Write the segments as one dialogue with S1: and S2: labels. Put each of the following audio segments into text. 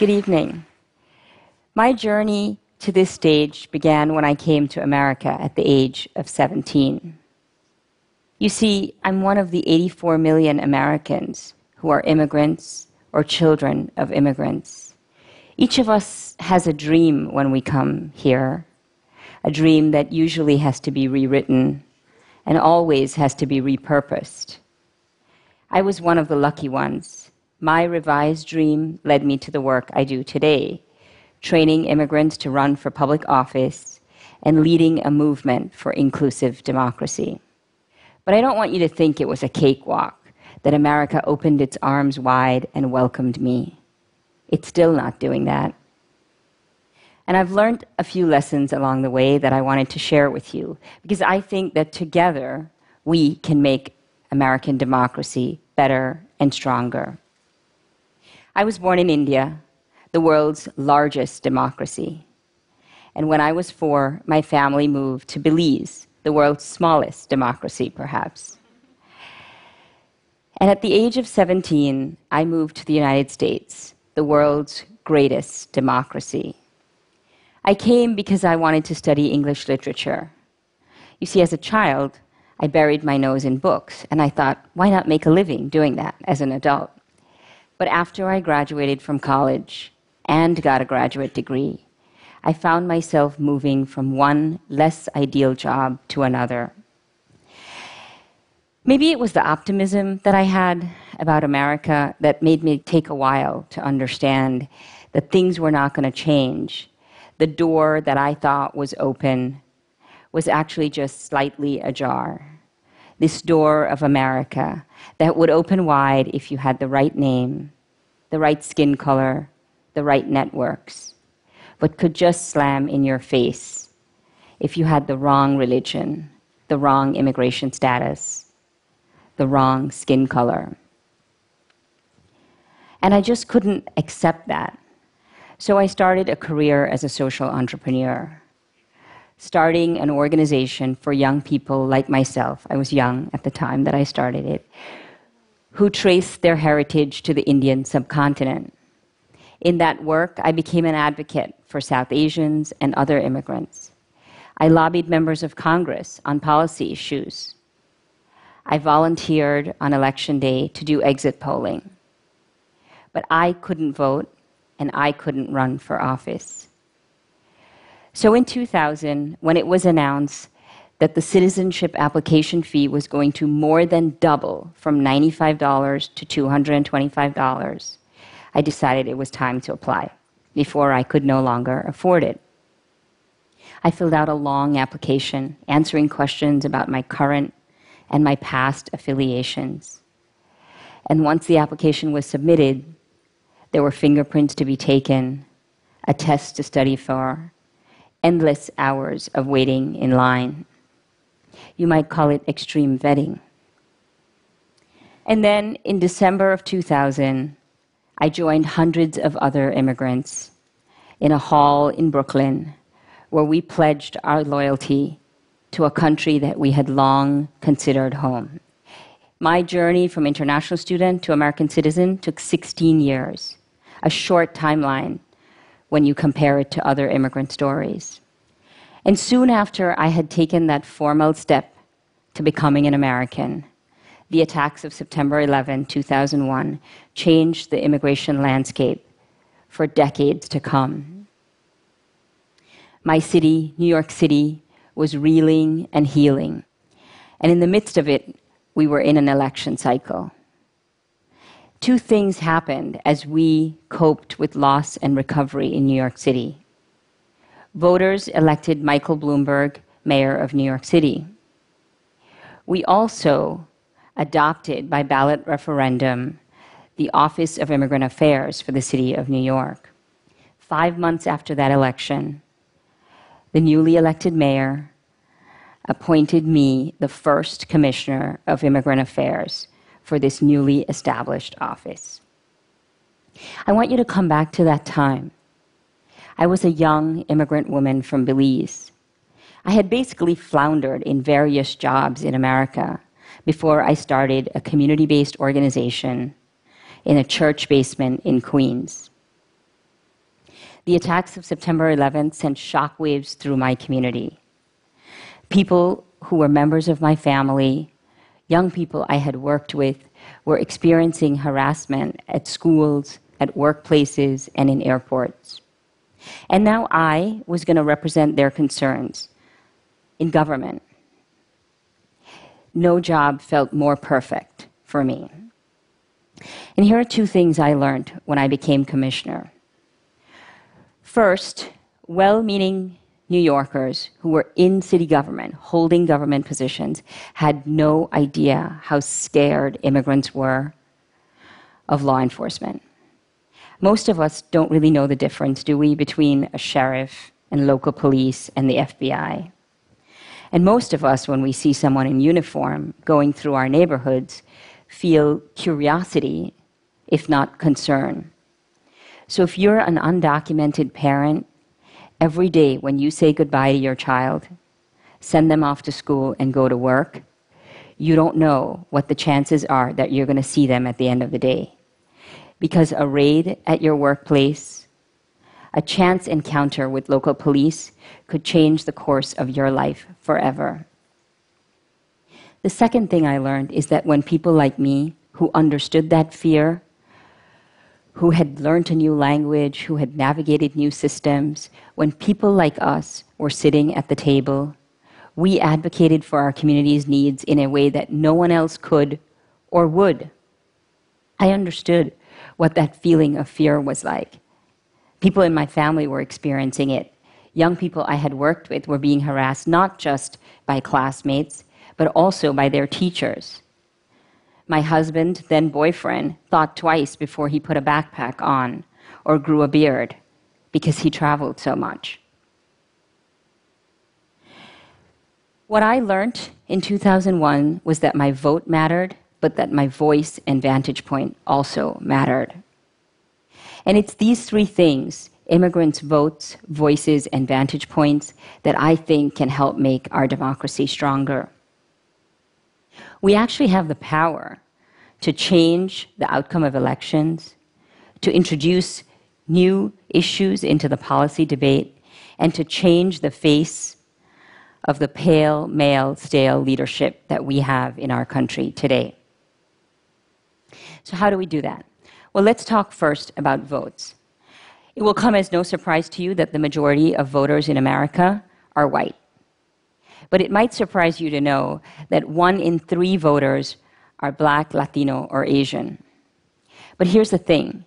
S1: Good evening. My journey to this stage began when I came to America at the age of 17. You see, I'm one of the 84 million Americans who are immigrants or children of immigrants. Each of us has a dream when we come here, a dream that usually has to be rewritten and always has to be repurposed. I was one of the lucky ones. My revised dream led me to the work I do today, training immigrants to run for public office and leading a movement for inclusive democracy. But I don't want you to think it was a cakewalk, that America opened its arms wide and welcomed me. It's still not doing that. And I've learned a few lessons along the way that I wanted to share with you because I think that together we can make American democracy better and stronger. I was born in India, the world's largest democracy. And when I was four, my family moved to Belize, the world's smallest democracy, perhaps. And at the age of 17, I moved to the United States, the world's greatest democracy. I came because I wanted to study English literature. You see, as a child, I buried my nose in books, and I thought, why not make a living doing that as an adult? But after I graduated from college and got a graduate degree, I found myself moving from one less ideal job to another. Maybe it was the optimism that I had about America that made me take a while to understand that things were not going to change the door that I thought was open was actually just slightly ajar. This door of America that would open wide if you had the right name, the right skin color, the right networks, but could just slam in your face if you had the wrong religion, the wrong immigration status, the wrong skin color. And I just couldn't accept that. So I started a career as a social entrepreneur, starting an organization for young people like myself. I was young at the time that I started it, who traced their heritage to the Indian subcontinent. In that work, I became an advocate for South Asians and other immigrants. I lobbied members of Congress on policy issues. I volunteered on election day to do exit polling. But I couldn't vote and I couldn't run for office. So in 2000, when it was announced that the citizenship application fee was going to more than double from $95 to $225, I decided it was time to apply before I could no longer afford it. I filled out a long application answering questions about my current and my past affiliations. And once the application was submitted, there were fingerprints to be taken, a test to study for, endless hours of waiting in line. You might call it extreme vetting. And then in December of 2000, I joined hundreds of other immigrants in a hall in Brooklyn where we pledged our loyalty to a country that we had long considered home. My journey from international student to American citizen took 16 years a short timeline when you compare it to other immigrant stories. And soon after I had taken that formal step to becoming an American, the attacks of September 11, 2001, changed the immigration landscape for decades to come. My city, New York City, was reeling and healing. And in the midst of it, we were in an election cycle two things happened as we coped with loss and recovery in New York City. Voters elected Michael Bloomberg mayor of New York City. We also adopted by ballot referendum the Office of Immigrant Affairs for the city of New York. Five months after that election, the newly elected mayor appointed me the first commissioner of immigrant affairs for this newly established office. I want you to come back to that time. I was a young immigrant woman from Belize. I had basically floundered in various jobs in America before I started a community based organization in a church basement in Queens. The attacks of September 11th sent shockwaves through my community. People who were members of my family, young people I had worked with, were experiencing harassment at schools, at workplaces, and in airports. And now I was going to represent their concerns in government. No job felt more perfect for me. And here are two things I learned when I became commissioner. First, well meaning New Yorkers who were in city government, holding government positions, had no idea how scared immigrants were of law enforcement. Most of us don't really know the difference, do we, between a sheriff and local police and the FBI. And most of us, when we see someone in uniform going through our neighborhoods, feel curiosity, if not concern. So if you're an undocumented parent, every day when you say goodbye to your child, send them off to school, and go to work, you don't know what the chances are that you're going to see them at the end of the day. Because a raid at your workplace, a chance encounter with local police could change the course of your life forever. The second thing I learned is that when people like me, who understood that fear, who had learned a new language, who had navigated new systems, when people like us were sitting at the table, we advocated for our community's needs in a way that no one else could or would. I understood what that feeling of fear was like. People in my family were experiencing it. Young people I had worked with were being harassed not just by classmates, but also by their teachers. My husband, then boyfriend, thought twice before he put a backpack on or grew a beard because he traveled so much. What I learned in 2001 was that my vote mattered, but that my voice and vantage point also mattered. And it's these three things immigrants' votes, voices, and vantage points that I think can help make our democracy stronger we actually have the power to change the outcome of elections, to introduce new issues into the policy debate, and to change the face of the pale, male, stale leadership that we have in our country today. So, how do we do that? Well, let's talk first about votes. It will come as no surprise to you that the majority of voters in America are white. But it might surprise you to know that one in three voters are black, Latino, or Asian. But here's the thing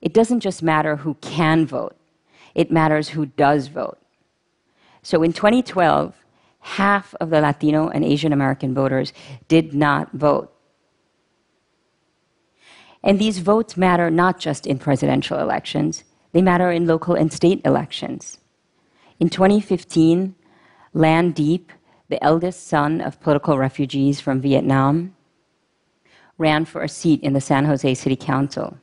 S1: it doesn't just matter who can vote, it matters who does vote. So in 2012, half of the Latino and Asian American voters did not vote. And these votes matter not just in presidential elections, they matter in local and state elections. In 2015, Lan Diep, the eldest son of political refugees from Vietnam, ran for a seat in the San Jose City Council.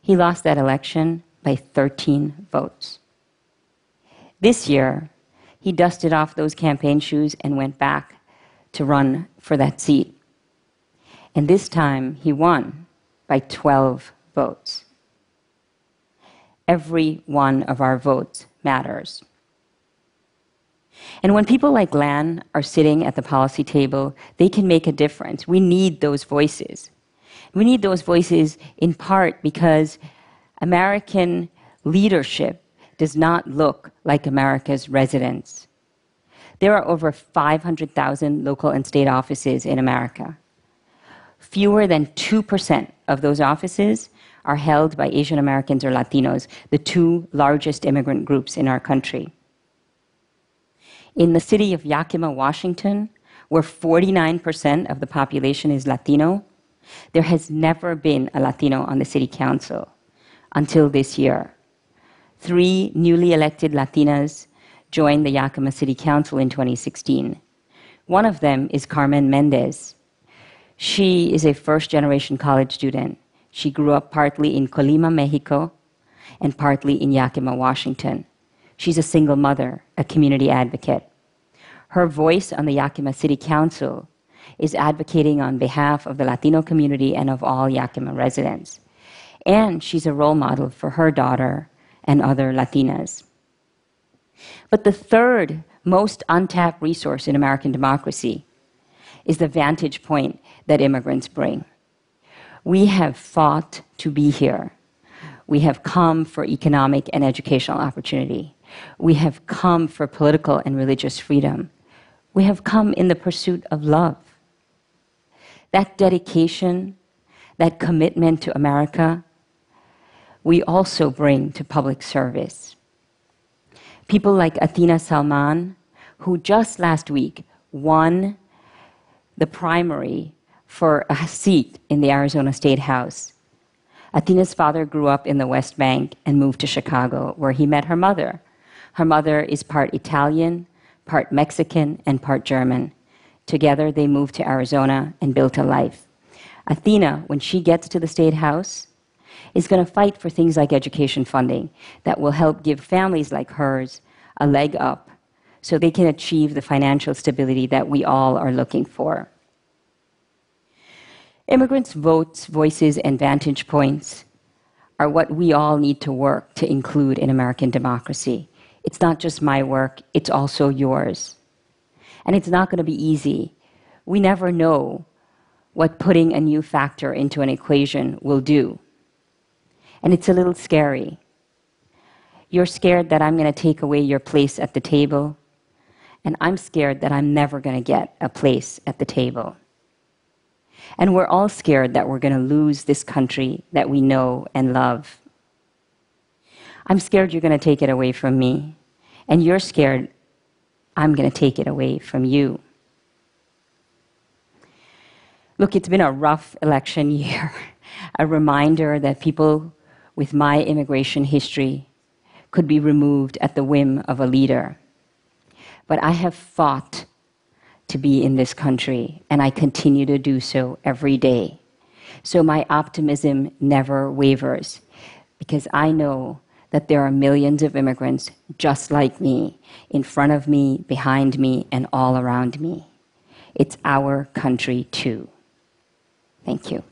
S1: He lost that election by 13 votes. This year, he dusted off those campaign shoes and went back to run for that seat. And this time, he won by 12 votes. Every one of our votes matters. And when people like Lan are sitting at the policy table, they can make a difference. We need those voices. We need those voices in part because American leadership does not look like America's residents. There are over 500,000 local and state offices in America. Fewer than 2% of those offices are held by Asian Americans or Latinos, the two largest immigrant groups in our country. In the city of Yakima, Washington, where 49% of the population is Latino, there has never been a Latino on the city council until this year. Three newly elected Latinas joined the Yakima City Council in 2016. One of them is Carmen Mendez. She is a first generation college student. She grew up partly in Colima, Mexico, and partly in Yakima, Washington. She's a single mother, a community advocate. Her voice on the Yakima City Council is advocating on behalf of the Latino community and of all Yakima residents. And she's a role model for her daughter and other Latinas. But the third most untapped resource in American democracy is the vantage point that immigrants bring. We have fought to be here. We have come for economic and educational opportunity. We have come for political and religious freedom. We have come in the pursuit of love. That dedication, that commitment to America, we also bring to public service. People like Athena Salman, who just last week won the primary for a seat in the Arizona State House. Athena's father grew up in the West Bank and moved to Chicago, where he met her mother. Her mother is part Italian, part Mexican, and part German. Together, they moved to Arizona and built a life. Athena, when she gets to the State House, is going to fight for things like education funding that will help give families like hers a leg up so they can achieve the financial stability that we all are looking for. Immigrants' votes, voices, and vantage points are what we all need to work to include in American democracy. It's not just my work, it's also yours. And it's not going to be easy. We never know what putting a new factor into an equation will do. And it's a little scary. You're scared that I'm going to take away your place at the table, and I'm scared that I'm never going to get a place at the table. And we're all scared that we're going to lose this country that we know and love. I'm scared you're going to take it away from me, and you're scared I'm going to take it away from you. Look, it's been a rough election year, a reminder that people with my immigration history could be removed at the whim of a leader. But I have fought to be in this country, and I continue to do so every day. So my optimism never wavers because I know that there are millions of immigrants just like me in front of me, behind me, and all around me. It's our country too. Thank you.